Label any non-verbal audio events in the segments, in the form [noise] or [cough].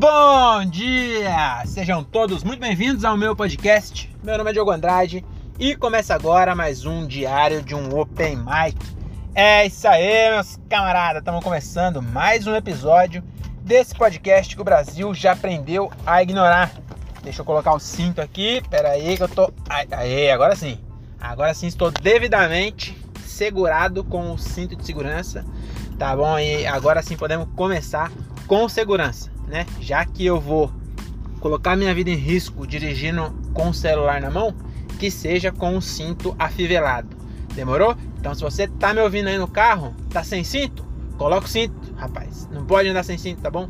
Bom dia! Sejam todos muito bem-vindos ao meu podcast. Meu nome é Diogo Andrade e começa agora mais um diário de um Open Mic. É isso aí, meus camaradas, estamos começando mais um episódio desse podcast que o Brasil já aprendeu a ignorar. Deixa eu colocar o cinto aqui, pera aí que eu tô... Aê, agora sim. Agora sim estou devidamente segurado com o cinto de segurança, tá bom? E agora sim podemos começar com segurança, né? Já que eu vou colocar minha vida em risco dirigindo com o celular na mão, que seja com o cinto afivelado. Demorou? Então se você tá me ouvindo aí no carro, tá sem cinto, coloca o cinto, rapaz. Não pode andar sem cinto, tá bom?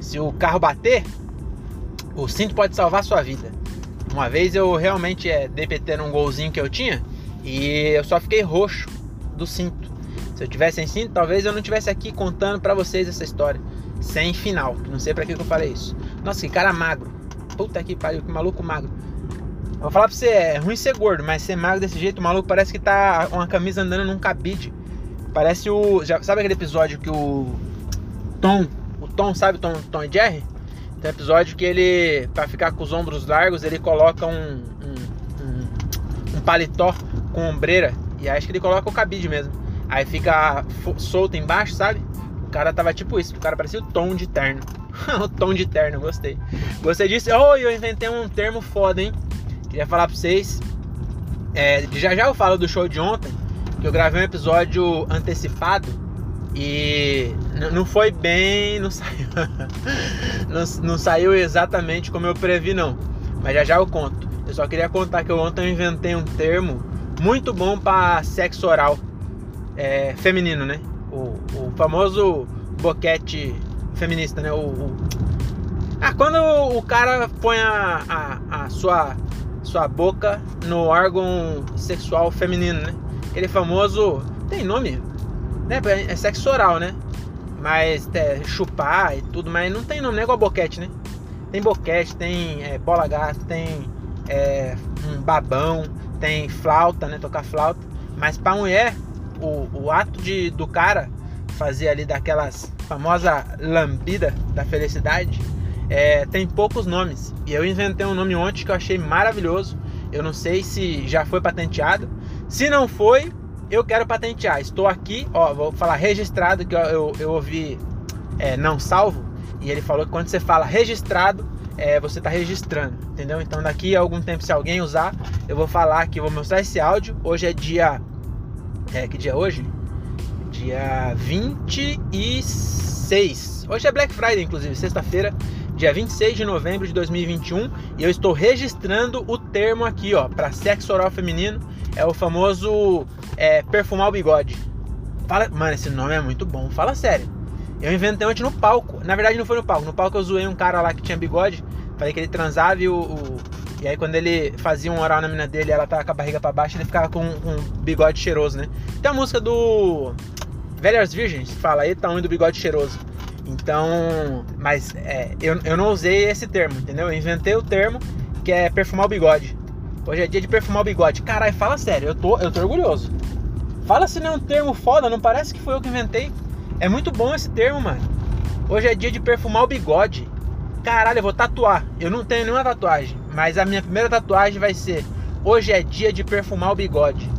Se o carro bater, o cinto pode salvar sua vida. Uma vez eu realmente é, DPT num golzinho que eu tinha e eu só fiquei roxo do cinto. Se eu tivesse sem cinto, talvez eu não tivesse aqui contando para vocês essa história. Sem final. Não sei para que, eu falei isso. Nossa, que cara magro. Puta que pariu, que maluco magro. Eu vou falar pra você, é ruim ser gordo, mas ser magro desse jeito, o maluco parece que tá uma camisa andando num cabide. Parece o. Já, sabe aquele episódio que o Tom. O Tom, sabe Tom, Tom e Jerry? Tem um episódio que ele, para ficar com os ombros largos, ele coloca um, um, um, um paletó com ombreira. E acho que ele coloca o cabide mesmo. Aí fica solto embaixo, sabe? Cara tava tipo isso. O cara parecia o tom de terno. [laughs] o tom de terno, gostei. Gostei disso. Oh, eu inventei um termo foda, hein? Queria falar pra vocês. É, já já eu falo do show de ontem. Que eu gravei um episódio antecipado e não foi bem, não [laughs] saiu, não, não, saiu exatamente como eu previ não, mas já já eu conto. Eu só queria contar que eu ontem eu inventei um termo muito bom para sexo oral é, feminino, né? O, o, famoso boquete feminista, né? O, o... Ah, quando o cara põe a, a, a sua, sua boca no órgão sexual feminino, né? Aquele famoso. Tem nome? Né? É sexo oral, né? Mas é, chupar e tudo, mas não tem nome, não é igual boquete, né? Tem boquete, tem é, bola gato, tem é, um babão, tem flauta, né? Tocar flauta. Mas pra mulher, o, o ato de, do cara fazer ali daquelas famosa lambida da felicidade, é, tem poucos nomes. E eu inventei um nome ontem que eu achei maravilhoso. Eu não sei se já foi patenteado. Se não foi, eu quero patentear. Estou aqui, ó, vou falar registrado, que eu, eu, eu ouvi é, não salvo, e ele falou que quando você fala registrado, é, você está registrando, entendeu? Então daqui a algum tempo, se alguém usar, eu vou falar aqui, vou mostrar esse áudio. Hoje é dia. É, que dia é hoje? Dia 26. Hoje é Black Friday, inclusive, sexta-feira, dia 26 de novembro de 2021. E eu estou registrando o termo aqui, ó, para sexo oral feminino. É o famoso é, perfumar o bigode. Fala, mano, esse nome é muito bom. Fala sério. Eu inventei ontem no palco. Na verdade, não foi no palco. No palco eu zoei um cara lá que tinha bigode. Falei que ele transava e o, o... E aí quando ele fazia um oral na mina dele ela tava com a barriga pra baixo, ele ficava com um, bigode cheiroso, né? Tem a música do Velhas Virgens, fala aí, tamanho do bigode cheiroso. Então, mas é, eu, eu não usei esse termo, entendeu? Eu inventei o termo que é perfumar o bigode. Hoje é dia de perfumar o bigode. Caralho, fala sério, eu tô, eu tô orgulhoso. Fala se não é um termo foda, não parece que foi eu que inventei. É muito bom esse termo, mano. Hoje é dia de perfumar o bigode. Caralho, eu vou tatuar. Eu não tenho nenhuma tatuagem, mas a minha primeira tatuagem vai ser: Hoje é dia de perfumar o bigode.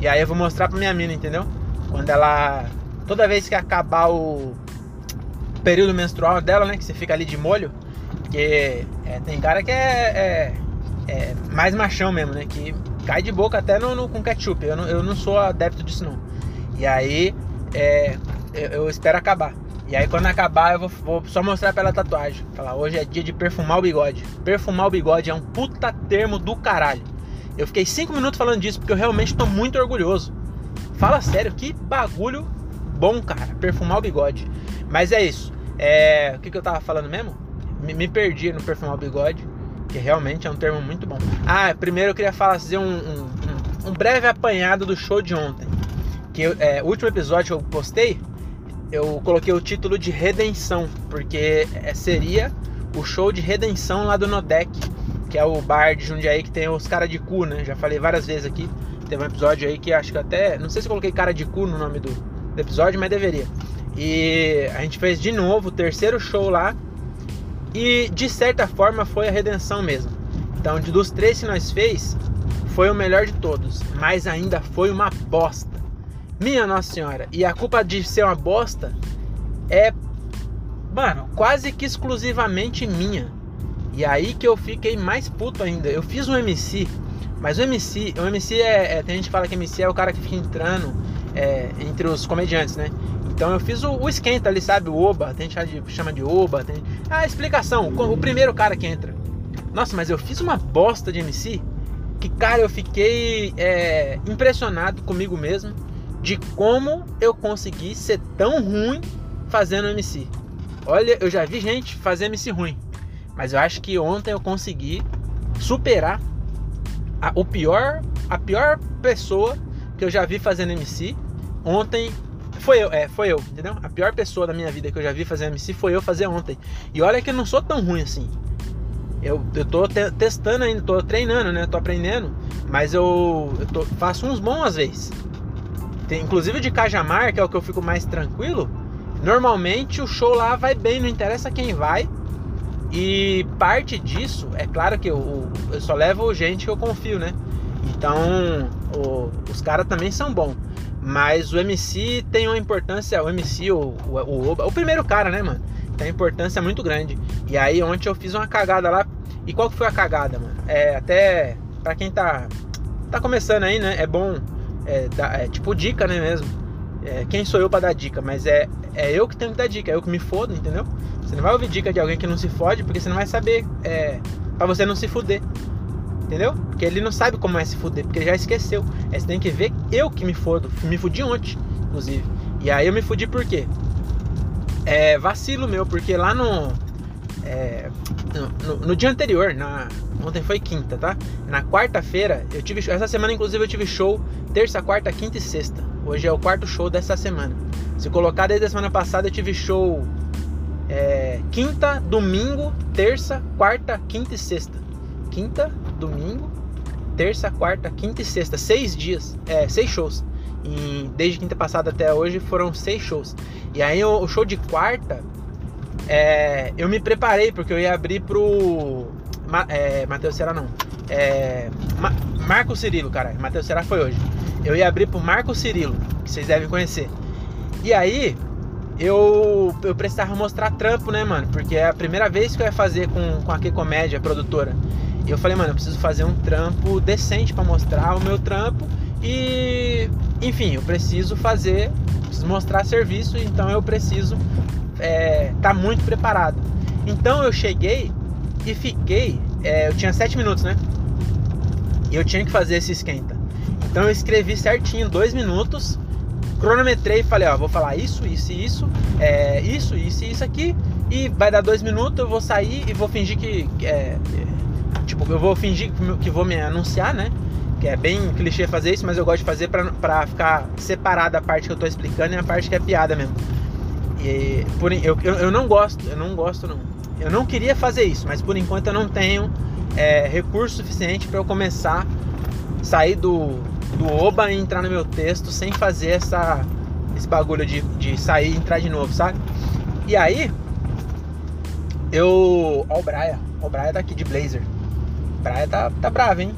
E aí eu vou mostrar pra minha mina, entendeu? Quando ela. Toda vez que acabar o período menstrual dela, né? Que você fica ali de molho. Porque é, tem cara que é, é é, mais machão mesmo, né? Que cai de boca até no, no com ketchup. Eu não, eu não sou adepto disso, não. E aí, é, eu, eu, espero acabar. E aí, quando acabar, eu vou, vou só mostrar pela tatuagem. Falar, hoje é dia de perfumar o bigode. Perfumar o bigode é um puta termo do caralho. Eu fiquei 5 minutos falando disso porque eu realmente tô muito orgulhoso. Fala sério, que bagulho bom, cara. Perfumar o bigode. Mas é isso. É, o que, que eu tava falando mesmo? Me, me perdi no perfumar o bigode que realmente é um termo muito bom. Ah, primeiro eu queria fazer um, um, um breve apanhado do show de ontem. Que é, o último episódio que eu postei, eu coloquei o título de Redenção, porque é, seria o show de redenção lá do Nodec, que é o bar de Jundiaí que tem os cara de cu, né? Já falei várias vezes aqui. Teve um episódio aí que acho que até. Não sei se coloquei cara de cu no nome do, do episódio, mas deveria. E a gente fez de novo o terceiro show lá E de certa forma foi a redenção mesmo. Então, dos três que nós fez, foi o melhor de todos, mas ainda foi uma bosta. Minha Nossa Senhora. E a culpa de ser uma bosta é, mano, quase que exclusivamente minha. E aí que eu fiquei mais puto ainda. Eu fiz um MC, mas o MC, o MC é, é tem gente que fala que MC é o cara que fica entrando é, entre os comediantes, né? Então eu fiz o, o, esquenta ali, sabe? O Oba, tem gente que chama de Oba. Tem... Ah, explicação, o, o primeiro cara que entra. Nossa, mas eu fiz uma bosta de MC que, cara, eu fiquei é, impressionado comigo mesmo de como eu consegui ser tão ruim fazendo MC. Olha, eu já vi gente fazer MC ruim, mas eu acho que ontem eu consegui superar a, o pior, a pior pessoa que eu já vi fazendo MC. Ontem foi eu, é, foi eu, entendeu? A pior pessoa da minha vida que eu já vi fazer MC foi eu fazer ontem. E olha que eu não sou tão ruim assim. Eu, eu tô te, testando ainda, tô treinando, né? Tô aprendendo, mas eu, eu tô, faço uns bons às vezes. Tem, inclusive de Cajamar, que é o que eu fico mais tranquilo, normalmente o show lá vai bem, não interessa quem vai. E parte disso, é claro que eu, eu só levo gente que eu confio, né? Então, o, os caras também são bons. Mas o MC tem uma importância, o MC, o, o, o, o primeiro cara, né, mano? Tem uma importância muito grande. E aí ontem eu fiz uma cagada lá. E qual que foi a cagada, mano? É até pra quem tá, tá começando aí, né? É bom é, é tipo dica, né mesmo? É, quem sou eu para dar dica? Mas é, é eu que tenho que dar dica, é eu que me fodo, entendeu? Você não vai ouvir dica de alguém que não se fode, porque você não vai saber é, para você não se fuder. Entendeu? Porque ele não sabe como é se fuder, porque ele já esqueceu. É, você tem que ver eu que me fodo. Me fudi ontem, inclusive. E aí eu me fudi por quê? É vacilo meu, porque lá no. É, no, no, no, dia anterior, na, ontem foi quinta, tá? Na quarta-feira eu tive. Essa semana, inclusive, eu tive show terça, quarta, quinta e sexta. Hoje é o quarto show dessa semana. Se colocar desde a semana passada, eu tive show é, quinta, domingo, terça, quarta, quinta e sexta. Quinta, domingo, terça, quarta, quinta e sexta. Seis dias, é, seis shows. E desde quinta passada até hoje foram seis shows. E aí o, show de quarta, é, eu me preparei porque eu ia abrir pro é, Matheus Serra não. É, Ma, Marco Cirilo, cara. Matheus Serra foi hoje eu ia abrir pro Marco Cirilo, que vocês devem conhecer. E aí, eu, eu precisava mostrar trampo, né, mano? Porque é a primeira vez que eu ia fazer com, com a Que Comédia, produtora. E eu falei, mano, eu preciso fazer um trampo decente para mostrar o meu trampo. E, enfim, eu preciso fazer, preciso mostrar serviço, então eu preciso estar é, tá muito preparado. Então eu cheguei e fiquei, é, eu tinha sete minutos, né? E eu tinha que fazer esse esquenta. Então eu escrevi certinho, dois minutos, cronometrei e falei, ó, vou falar isso, isso e isso, é, isso, isso e isso aqui, e vai dar dois minutos, eu vou sair e vou fingir que. É, tipo, eu vou fingir que vou me anunciar, né? Que é bem clichê fazer isso, mas eu gosto de fazer pra, pra ficar separada a parte que eu tô explicando e a parte que é piada mesmo. E por, eu, eu, eu não gosto, eu não gosto não. Eu não queria fazer isso, mas por enquanto eu não tenho é, recurso suficiente para eu começar sair do, do Oba e entrar no meu texto sem fazer essa, esse bagulho de, de sair e entrar de novo, sabe? E aí, eu. Ó, o Braia. O Braia tá aqui de Blazer. Braia tá, tá bravo, hein?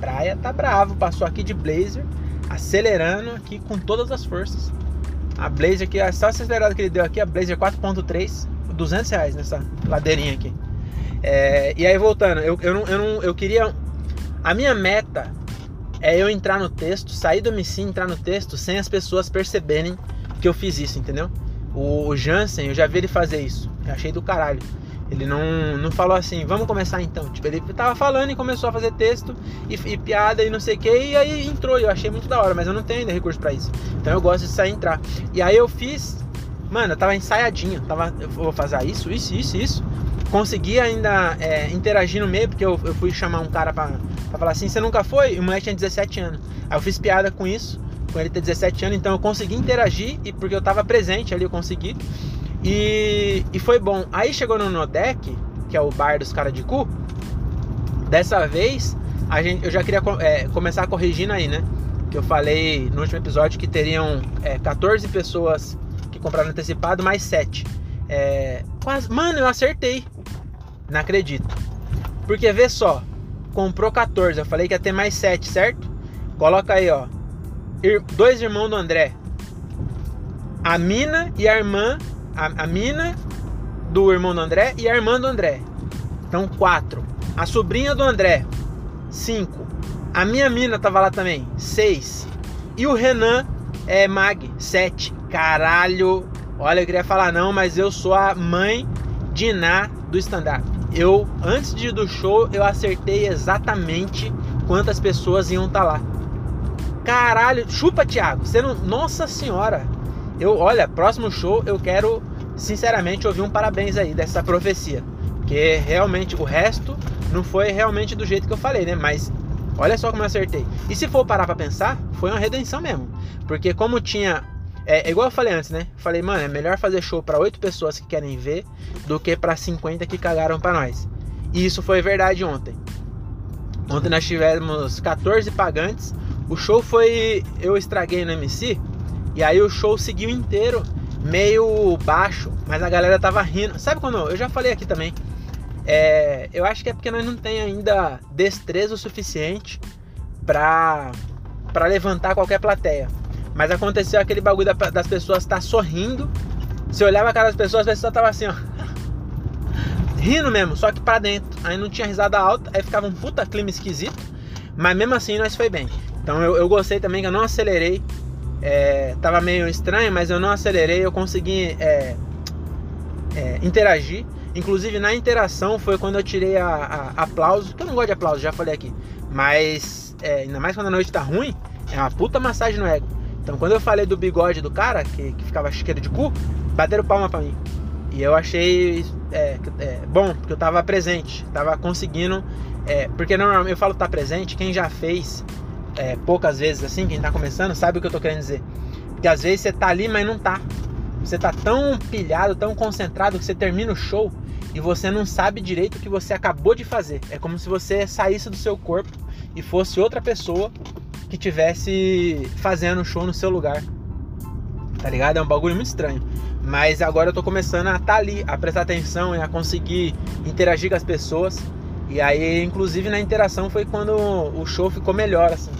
Braia tá bravo. Passou aqui de Blazer, acelerando aqui com todas as forças. A Blazer aqui, só essa acelerada que ele deu aqui, a Blazer 4.3, 200 reais nessa ladeirinha aqui. É, e aí, voltando, eu, eu, não, eu, não, eu queria. A minha meta é eu entrar no texto, sair do MC entrar no texto sem as pessoas perceberem que eu fiz isso, entendeu? O, Jansen, eu já vi ele fazer isso. Eu achei do caralho. Ele não, não falou assim, vamos começar então. Tipo, ele tava falando e começou a fazer texto e, e piada e não sei o que, e aí entrou. Eu achei muito da hora, mas eu não tenho ainda recurso para isso. Então eu gosto de sair e entrar. E aí eu fiz, mano, eu tava ensaiadinho. Tava, eu vou fazer isso, isso, isso, isso consegui ainda é, interagir no meio, porque eu, eu fui chamar um cara pra, pra falar assim, você nunca foi? E o moleque tinha 17 anos. Aí eu fiz piada com isso, com ele ter 17 anos, então eu consegui interagir, e porque eu tava presente ali, eu consegui. E, e foi bom. Aí chegou no Nodec, que é o bar dos caras de cu. Dessa vez, a gente, eu já queria é, começar corrigindo aí, né? Que eu falei no último episódio que teriam é, 14 pessoas compraram antecipado, mais 7. É, quase, mano, eu acertei. Não acredito. Porque vê só, comprou 14, eu falei que ia ter mais 7, certo? Coloca aí, ó. Dois irmãos do André. A mina e a irmã. A, a mina do irmão do André e a irmã do André. Então, quatro. A sobrinha do André, cinco. A minha mina tava lá também, seis. E o Renan é Mag, sete. Caralho. Olha, eu queria falar não, mas eu sou a mãe de Iná do stand-up. Eu, antes de, do show, eu acertei exatamente quantas pessoas iam estar tá lá. Caralho, chupa, Thiago. Você não. Nossa senhora. Eu, olha, próximo show eu quero, sinceramente, ouvir um parabéns aí dessa profecia. Porque realmente o resto não foi realmente do jeito que eu falei, né? Mas olha só como eu acertei. E se for parar pra pensar, foi uma redenção mesmo. Porque como tinha. É, é igual eu falei antes, né? Falei, mano, é melhor fazer show para oito pessoas que querem ver do que para 50 que cagaram para nós. E isso foi verdade ontem. Ontem nós tivemos 14 pagantes. O show foi. Eu estraguei no MC. E aí o show seguiu inteiro, meio baixo. Mas a galera tava rindo. Sabe quando. Eu já falei aqui também. É, eu acho que é porque nós não tem ainda destreza o suficiente para para levantar qualquer plateia. Mas aconteceu aquele bagulho das pessoas estar tá sorrindo. Você olhava a cara das pessoas, as pessoas estavam assim, ó. Rindo mesmo, só que para dentro. Aí não tinha risada alta, aí ficava um puta clima esquisito. Mas mesmo assim nós foi bem. Então eu, eu gostei também que eu não acelerei. É, tava meio estranho, mas eu não acelerei, eu consegui é, é, interagir. Inclusive na interação foi quando eu tirei a, a, aplauso, que eu não gosto de aplauso, já falei aqui. Mas é, ainda mais quando a noite tá ruim, é uma puta massagem no ego. Então quando eu falei do bigode do cara, que, que ficava chiqueiro de cu, bateram palma pra mim. E eu achei é, é, bom, porque eu tava presente, tava conseguindo. É, porque normalmente eu falo tá presente, quem já fez é, poucas vezes assim, quem tá começando, sabe o que eu tô querendo dizer. Porque às vezes você tá ali, mas não tá. Você tá tão pilhado, tão concentrado que você termina o show e você não sabe direito o que você acabou de fazer. É como se você saísse do seu corpo e fosse outra pessoa que tivesse fazendo show no seu lugar. Tá ligado? É um bagulho muito estranho. Mas agora eu tô começando a tá ali, a prestar atenção e a conseguir interagir com as pessoas. E aí, inclusive na interação foi quando o show ficou melhor, assim.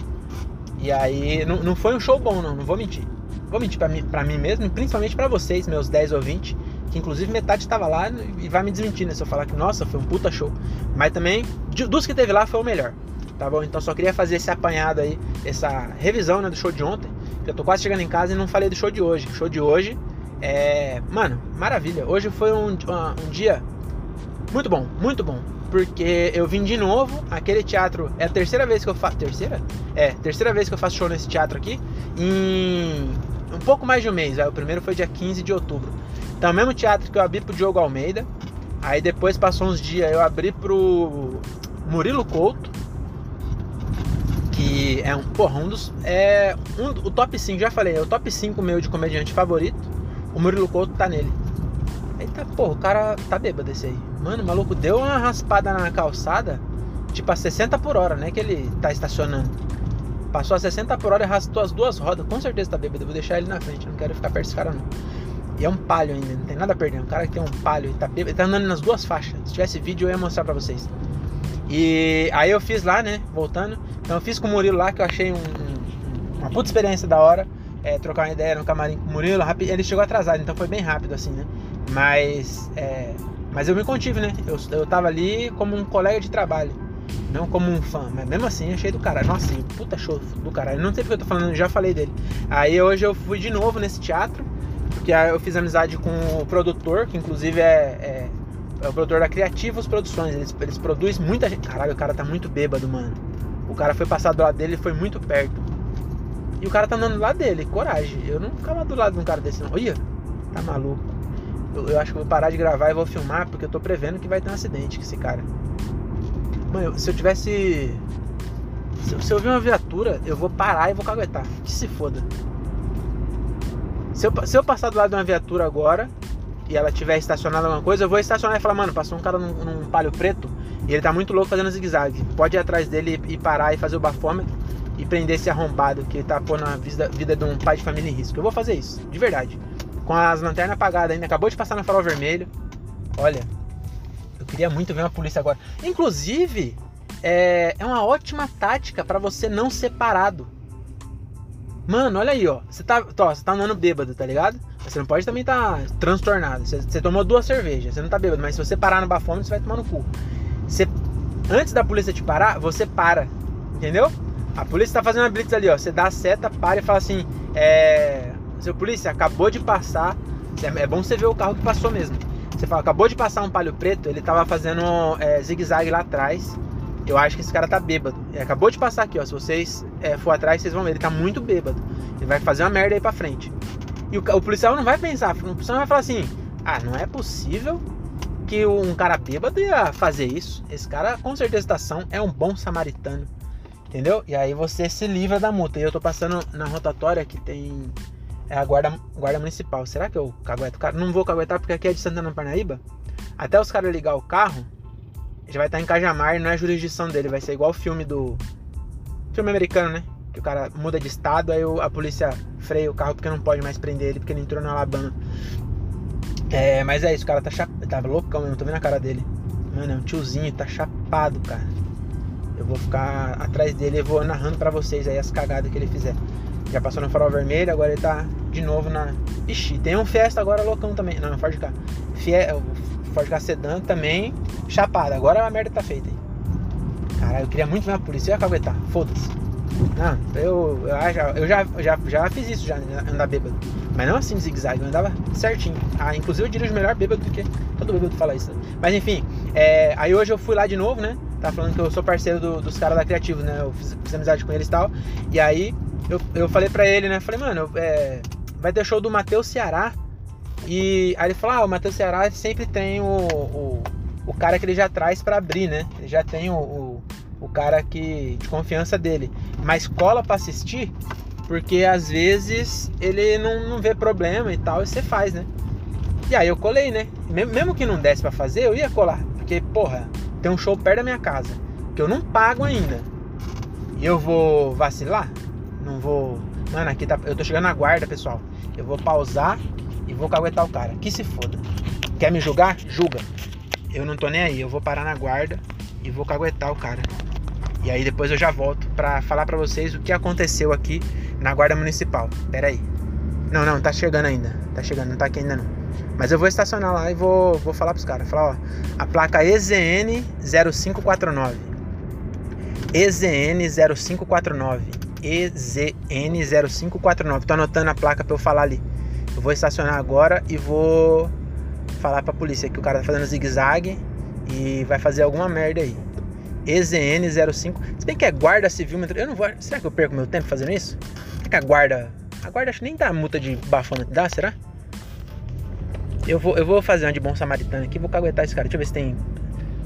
E aí, não, não foi um show bom, não, não vou mentir. Vou mentir pra mim, pra mim mesmo e principalmente para vocês, meus 10 ouvintes, que inclusive metade estava lá e vai me desmentir, né? Se eu falar que, nossa, foi um puta show. Mas também, dos que teve lá, foi o melhor. Tá bom? Então só queria fazer esse apanhado aí, essa revisão né, do show de ontem. Que eu tô quase chegando em casa e não falei do show de hoje. O show de hoje é. Mano, maravilha. Hoje foi um, um dia muito bom, muito bom. Porque eu vim de novo, aquele teatro é a terceira vez que eu faço. Terceira? É, terceira vez que eu faço show nesse teatro aqui. Em um pouco mais de um mês. O primeiro foi dia 15 de outubro. Então, o mesmo teatro que eu abri pro Diogo Almeida. Aí depois passou uns dias, eu abri pro Murilo Couto. É um, porra, um dos. É um, o top 5, já falei, é o top 5 meu de comediante favorito. O Murilo Couto tá nele. Eita, porra, o cara tá bêbado esse aí. Mano, o maluco deu uma raspada na calçada, tipo a 60 por hora, né? Que ele tá estacionando. Passou a 60 por hora e arrastou as duas rodas. Com certeza tá bêbado. Eu vou deixar ele na frente. Não quero ficar perto desse cara, não. E é um palio ainda, não tem nada a perder. Um cara que tem um palio e tá bêbado. Ele tá andando nas duas faixas. Se tivesse vídeo, eu ia mostrar pra vocês. E aí eu fiz lá, né? Voltando. Então eu fiz com o Murilo lá, que eu achei um, um, uma puta experiência da hora. É, trocar uma ideia no camarim com o Murilo. Ele chegou atrasado, então foi bem rápido, assim, né? Mas. É, mas eu me contive, né? Eu, eu tava ali como um colega de trabalho. Não como um fã, mas mesmo assim achei do caralho. Nossa, puta show do caralho. Não sei porque eu tô falando, já falei dele. Aí hoje eu fui de novo nesse teatro, porque eu fiz amizade com o produtor, que inclusive é, é, é o produtor da Criativos Produções. Eles, eles produzem muita gente. Caralho, o cara tá muito bêbado, mano. Cara foi passar do lado dele e foi muito perto. E o cara tá andando do lado dele, coragem. Eu não ficava do lado de um cara desse, não. Olha, tá maluco. Eu, eu acho que vou parar de gravar e vou filmar, porque eu tô prevendo que vai ter um acidente com esse cara. Mano, se eu tivesse. Se eu, se eu uma viatura, eu vou parar e vou caguetar. Que se foda. Se eu, se eu passar do lado de uma viatura agora e ela tiver estacionada alguma coisa, eu vou estacionar e falar, mano, passou um cara num, num palio preto e ele tá muito louco fazendo zigue-zague. Pode ir atrás dele e, parar e fazer o bafômetro e prender esse arrombado que tá pondo a vida, vida de um pai de família em risco. Eu vou fazer isso, de verdade. Com as lanternas apagadas ainda, acabou de passar na farol vermelho. Olha, Eu queria muito ver uma polícia agora. Inclusive, é, é uma ótima tática para você não ser parado. Mano, olha aí, ó. Você tá, tá andando bêbado, tá ligado? Você não pode também tá transtornado. Você, você, tomou duas cervejas, você não tá bêbado, mas se você parar no bafômetro, você vai tomar no cu. Você, antes da polícia te parar, você para. Entendeu? A polícia tá fazendo a blitz ali, ó. Você dá a seta, para e fala assim: É. Seu polícia, acabou de passar. É, é bom você ver o carro que passou mesmo. Você fala, acabou de passar um palio preto, ele tava fazendo é, zigue-zague lá atrás. Eu acho que esse cara tá bêbado. Ele acabou de passar aqui, ó. Se vocês é, for atrás, vocês vão ver. Ele tá muito bêbado. Ele vai fazer uma merda aí pra frente. E o, o policial não vai pensar. O policial vai falar assim: ah, não é possível que um cara bêbado ia fazer isso. Esse cara, com certeza, estação é um bom samaritano. Entendeu? E aí você se livra da multa. E eu tô passando na rotatória que tem é a guarda, guarda municipal. Será que eu cagueto o cara? Não vou caguetar porque aqui é de Santana Parnaíba. Até os caras ligar o carro, já vai estar em Cajamar e não é jurisdição dele. Vai ser igual o filme do. Filme americano, né? Que o cara muda de estado, aí a polícia freia o carro porque não pode mais prender ele porque ele entrou na Alabama. É, mas é isso, o cara tá, chap... tá loucão mesmo, tô vendo a cara dele. Mano, é um tiozinho, tá chapado, cara. Eu vou ficar atrás dele e vou narrando para vocês aí as cagadas que ele fizer. Já passou no farol vermelho, agora ele tá de novo na. Ixi, tem um Fiesta agora loucão também. Não, Ford K. Fie... Ford K Sedan também chapado. Agora a merda tá feita. Cara, eu queria muito ver a polícia. Eu ia caguetar. Foda-se. Não, eu, eu, já, eu já, já, já fiz isso já, andar bêbado. Mas não assim de zigue-zague, eu andava certinho. Ah, inclusive eu dirijo melhor bêbado do que. Todo bêbado fala isso. Né? Mas enfim, é, aí hoje eu fui lá de novo, né? Tá falando que eu sou parceiro do, dos caras da Criativo, né? Eu fiz, fiz, amizade com eles e tal. E aí eu, eu falei pra ele, né? Falei, mano, é, vai ter show do Matheus Ceará. E aí ele falou, ah, o Matheus Ceará sempre tem o, o, o, cara que ele já traz para abrir, né? Ele já tem o, o, o cara que de confiança dele. Mas cola para assistir, porque às vezes ele não, não vê problema e tal, e você faz, né? E aí eu colei, né? Mesmo que não desse para fazer, eu ia colar. Porque, porra, tem um show perto da minha casa, que eu não pago ainda. E eu vou vacilar? Não vou. Mano, aqui tá. Eu tô chegando na guarda, pessoal. Eu vou pausar e vou caguetar o cara. Que se foda. Quer me julgar? Julga. Eu não tô nem aí. Eu vou parar na guarda e vou caguetar o cara. E aí depois eu já volto pra falar pra vocês o que aconteceu aqui na guarda municipal. Pera aí. Não, não, tá chegando ainda. Tá chegando, não tá aqui ainda não. Mas eu vou estacionar lá e vou, vou falar pros caras. Falar, ó, a placa EZN 0549. EZN 0549. EZN 0549. Tô anotando a placa pra eu falar ali. Eu vou estacionar agora e vou falar pra polícia que o cara tá fazendo zigue-zague e vai fazer alguma merda aí. EZN 05. Se bem que é guarda civil, eu não vou. Será que eu perco meu tempo fazendo isso? Será que a guarda. A guarda acho que nem dá multa de bafômetro, dá? Será? Eu vou, eu vou fazer uma de bom samaritano aqui, vou caguetar esse cara. Deixa eu ver se tem.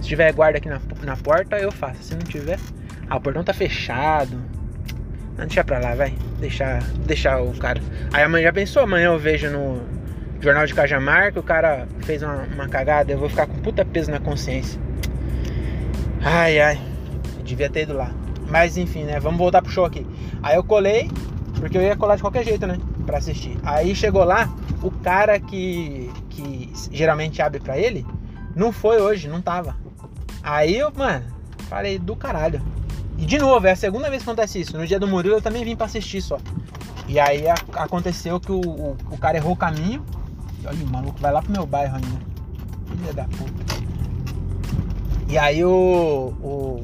Se tiver guarda aqui na, na porta, eu faço. Se não tiver. Ah, o portão tá fechado. Não, deixa pra lá, vai. Deixar, deixar o cara. Aí amanhã já pensou, amanhã eu vejo no Jornal de Cajamar que o cara fez uma, uma cagada, eu vou ficar com puta peso na consciência. Ai, ai. Eu devia ter ido lá. Mas enfim, né? Vamos voltar pro show aqui. Aí eu colei, porque eu ia colar de qualquer jeito, né? Pra assistir. Aí chegou lá, o cara que, que geralmente abre pra ele, não foi hoje, não tava. Aí eu, mano, falei do caralho. E de novo, é a segunda vez que acontece isso. No dia do Murilo eu também vim pra assistir só. E aí a, aconteceu que o, o, o, cara errou o caminho. Olha, o maluco vai lá pro meu bairro ainda. Filha da puta. E aí o, o,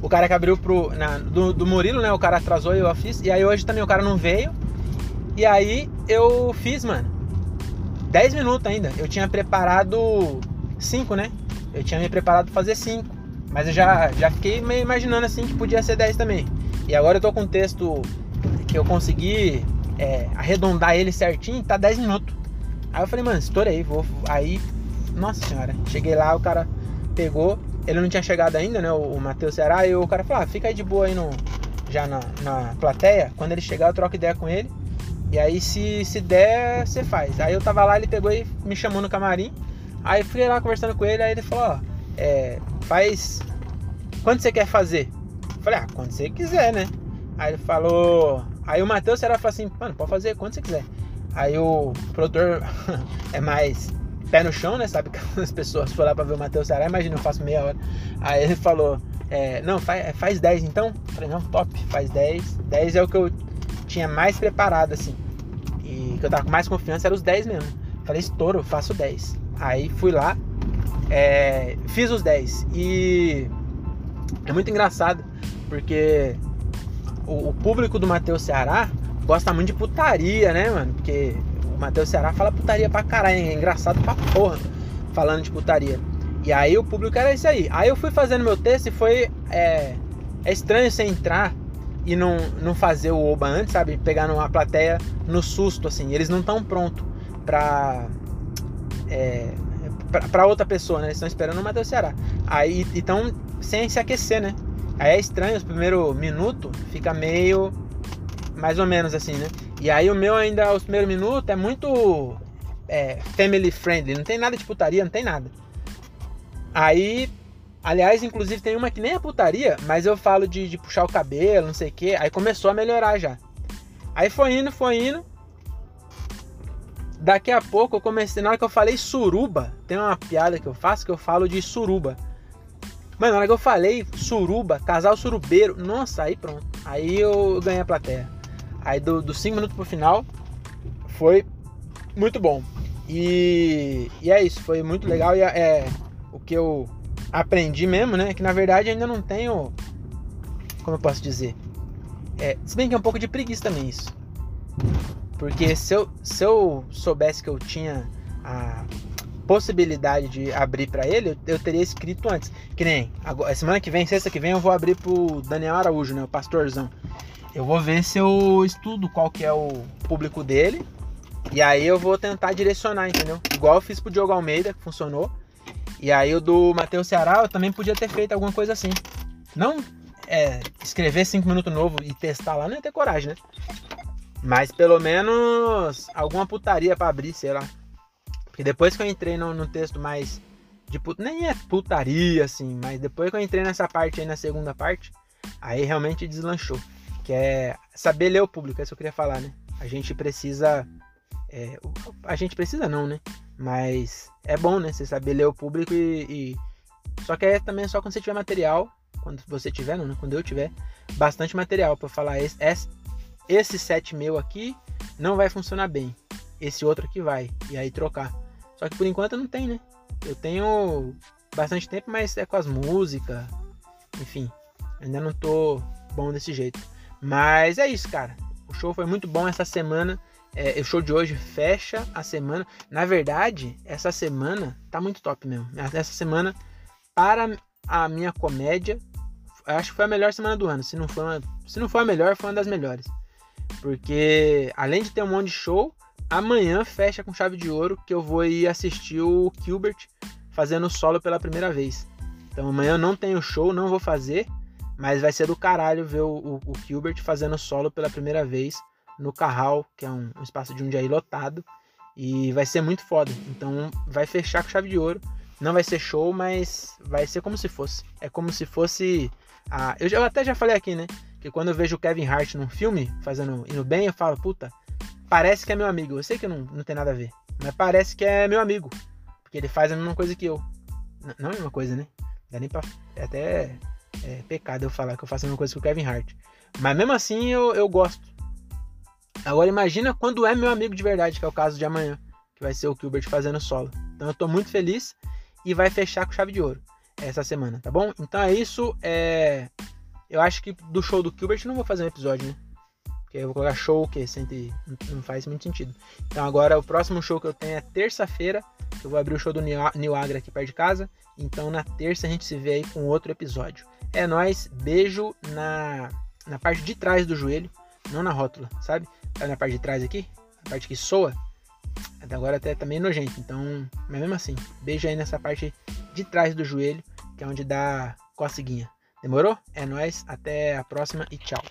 o cara que abriu pro, na, do, do Murilo, né? O cara atrasou e eu fiz. E aí hoje também o cara não veio. E aí eu fiz, mano. 10 minutos ainda. Eu tinha preparado 5, né? Eu tinha me preparado pra fazer 5. Mas eu já, já fiquei meio imaginando assim que podia ser 10 também. E agora eu tô com um texto que eu consegui é, arredondar ele certinho, tá 10 minutos. Aí eu falei, mano, estourei, vou. Aí, nossa senhora, cheguei lá, o cara pegou, ele não tinha chegado ainda, né? O, o Matheus Ceará, e o cara falou, ah, fica aí de boa aí no, já na, na plateia. Quando ele chegar, eu troco ideia com ele. E aí, se, se der, você faz. Aí eu tava lá, ele pegou e me chamou no camarim. Aí fui lá conversando com ele, aí ele falou, ó, é, faz. Quanto você quer fazer? Eu falei, ah, quando você quiser, né? Aí ele falou. Aí o Matheus era falou assim, mano, pode fazer quando você quiser. Aí o produtor [laughs] é mais pé no chão, né? Sabe [laughs] as pessoas foram lá pra ver o Matheus Ceará, imagina, eu faço meia hora. Aí ele falou, é, não, faz, faz 10 então? Eu falei, não, top, faz 10. 10 é o que eu tinha mais preparado, assim. E que eu tava com mais confiança era os 10 mesmo. Falei, estouro, eu faço 10. Aí fui lá, é, fiz os 10. E é muito engraçado, porque o, o público do Matheus Ceará gosta muito de putaria, né, mano? Porque o Matheus Ceará fala putaria pra caralho, é engraçado pra porra falando de putaria. E aí o público era isso aí. Aí eu fui fazendo meu texto e foi. É, é estranho você entrar e não, não fazer o Oba antes, sabe? Pegar numa plateia no susto, assim. Eles não estão prontos pra. É, pra, pra, outra pessoa, né? Eles estão esperando o Matheus Ceará. Aí então sem se aquecer, né? Aí é estranho, os primeiros minutos fica meio. Mais ou menos assim, né? E aí o meu ainda, os primeiros minutos, é muito é, family friendly. Não tem nada de putaria, não tem nada. Aí, aliás, inclusive tem uma que nem é putaria, mas eu falo de, de puxar o cabelo, não sei o que. Aí começou a melhorar já. Aí foi indo, foi indo. Daqui a pouco eu comecei, na hora que eu falei suruba, tem uma piada que eu faço que eu falo de suruba. Mano, na hora que eu falei suruba, casal surubeiro, nossa, aí pronto. Aí eu ganhei a plateia. Aí dos do 5 minutos pro final foi muito bom. E, e é isso, foi muito legal. E é, o que eu aprendi mesmo, né? Que na verdade ainda não tenho. Como eu posso dizer? É, se bem que é um pouco de preguiça também isso. Porque se eu, se eu soubesse que eu tinha a possibilidade de abrir para ele, eu, eu, teria escrito antes. Que nem agora, semana que vem, sexta que vem, eu vou abrir pro Daniel Araújo, né? O pastorzão. Eu vou ver se eu estudo qual que é o público dele. E aí eu vou tentar direcionar, entendeu? Igual eu fiz pro Diogo Almeida, que funcionou. E aí o do Matheus Ceará eu também podia ter feito alguma coisa assim. Não é, escrever 5 minutos novo e testar lá, não ia ter coragem, né? Mas pelo menos alguma putaria para abrir, sei lá. Porque depois que eu entrei no, no texto mais de put... nem é putaria assim, mas depois que eu entrei nessa parte aí na segunda parte, aí realmente deslanchou. Que é saber ler o público, é isso que eu queria falar, né? A gente precisa. É, a gente precisa não, né? Mas é bom, né? Você saber ler o público e. e... Só que é também só quando você tiver material. Quando você tiver, não, né? Quando eu tiver bastante material para falar esse, esse, set meu aqui não vai funcionar bem. Esse outro aqui vai. E aí trocar. Só que por enquanto não tem, né? Eu tenho bastante tempo, mas é com as músicas. Enfim, ainda não tô bom desse jeito. Mas é isso, cara. O show foi muito bom essa semana. É, o show de hoje fecha a semana. Na verdade, essa semana tá muito top mesmo. Essa semana, para a minha comédia, acho que foi a melhor semana do ano. Se não foi, uma, se não foi a melhor, foi uma das melhores. Porque além de ter um monte de show, amanhã fecha com chave de ouro que eu vou ir assistir o Gilbert fazendo solo pela primeira vez. Então amanhã eu não tenho show, não vou fazer, mas vai ser do caralho ver o, Gilbert fazendo solo pela primeira vez no Carral, que é um, um espaço de um dia lotado. E vai ser muito foda. Então vai fechar com chave de ouro. Não vai ser show, mas vai ser como se fosse. É como se fosse. A... Eu, eu até já falei aqui, né? Que quando eu vejo o Kevin Hart num filme, fazendo indo bem, eu falo, puta, parece que é meu amigo. Eu sei que não, não tem nada a ver. Mas parece que é meu amigo. Porque ele faz a mesma coisa que eu. N não é a mesma coisa, né? Dá nem pra. É até é, pecado eu falar que eu faço a mesma coisa que o Kevin Hart. Mas mesmo assim eu, eu gosto. Agora imagina quando é meu amigo de verdade, que é o caso de amanhã, que vai ser o Gilbert fazendo solo. Então eu tô muito feliz e vai fechar com chave de ouro essa semana, tá bom? Então é isso. É... Eu acho que do show do Gilbert não vou fazer um episódio, né? Porque eu vou colocar show que sempre não faz muito sentido. Então agora o próximo show que eu tenho é terça-feira. Eu vou abrir o show do New Agra aqui perto de casa. Então na terça a gente se vê aí com outro episódio. É nós, beijo na, na parte de trás do joelho, não na rótula, sabe? Tá na parte de trás aqui, a parte que soa, até agora até tá meio nojento, então, mas mesmo assim, beijo aí nessa parte de trás do joelho, que é onde dá coceguinha. Demorou? É nóis, até a próxima e tchau.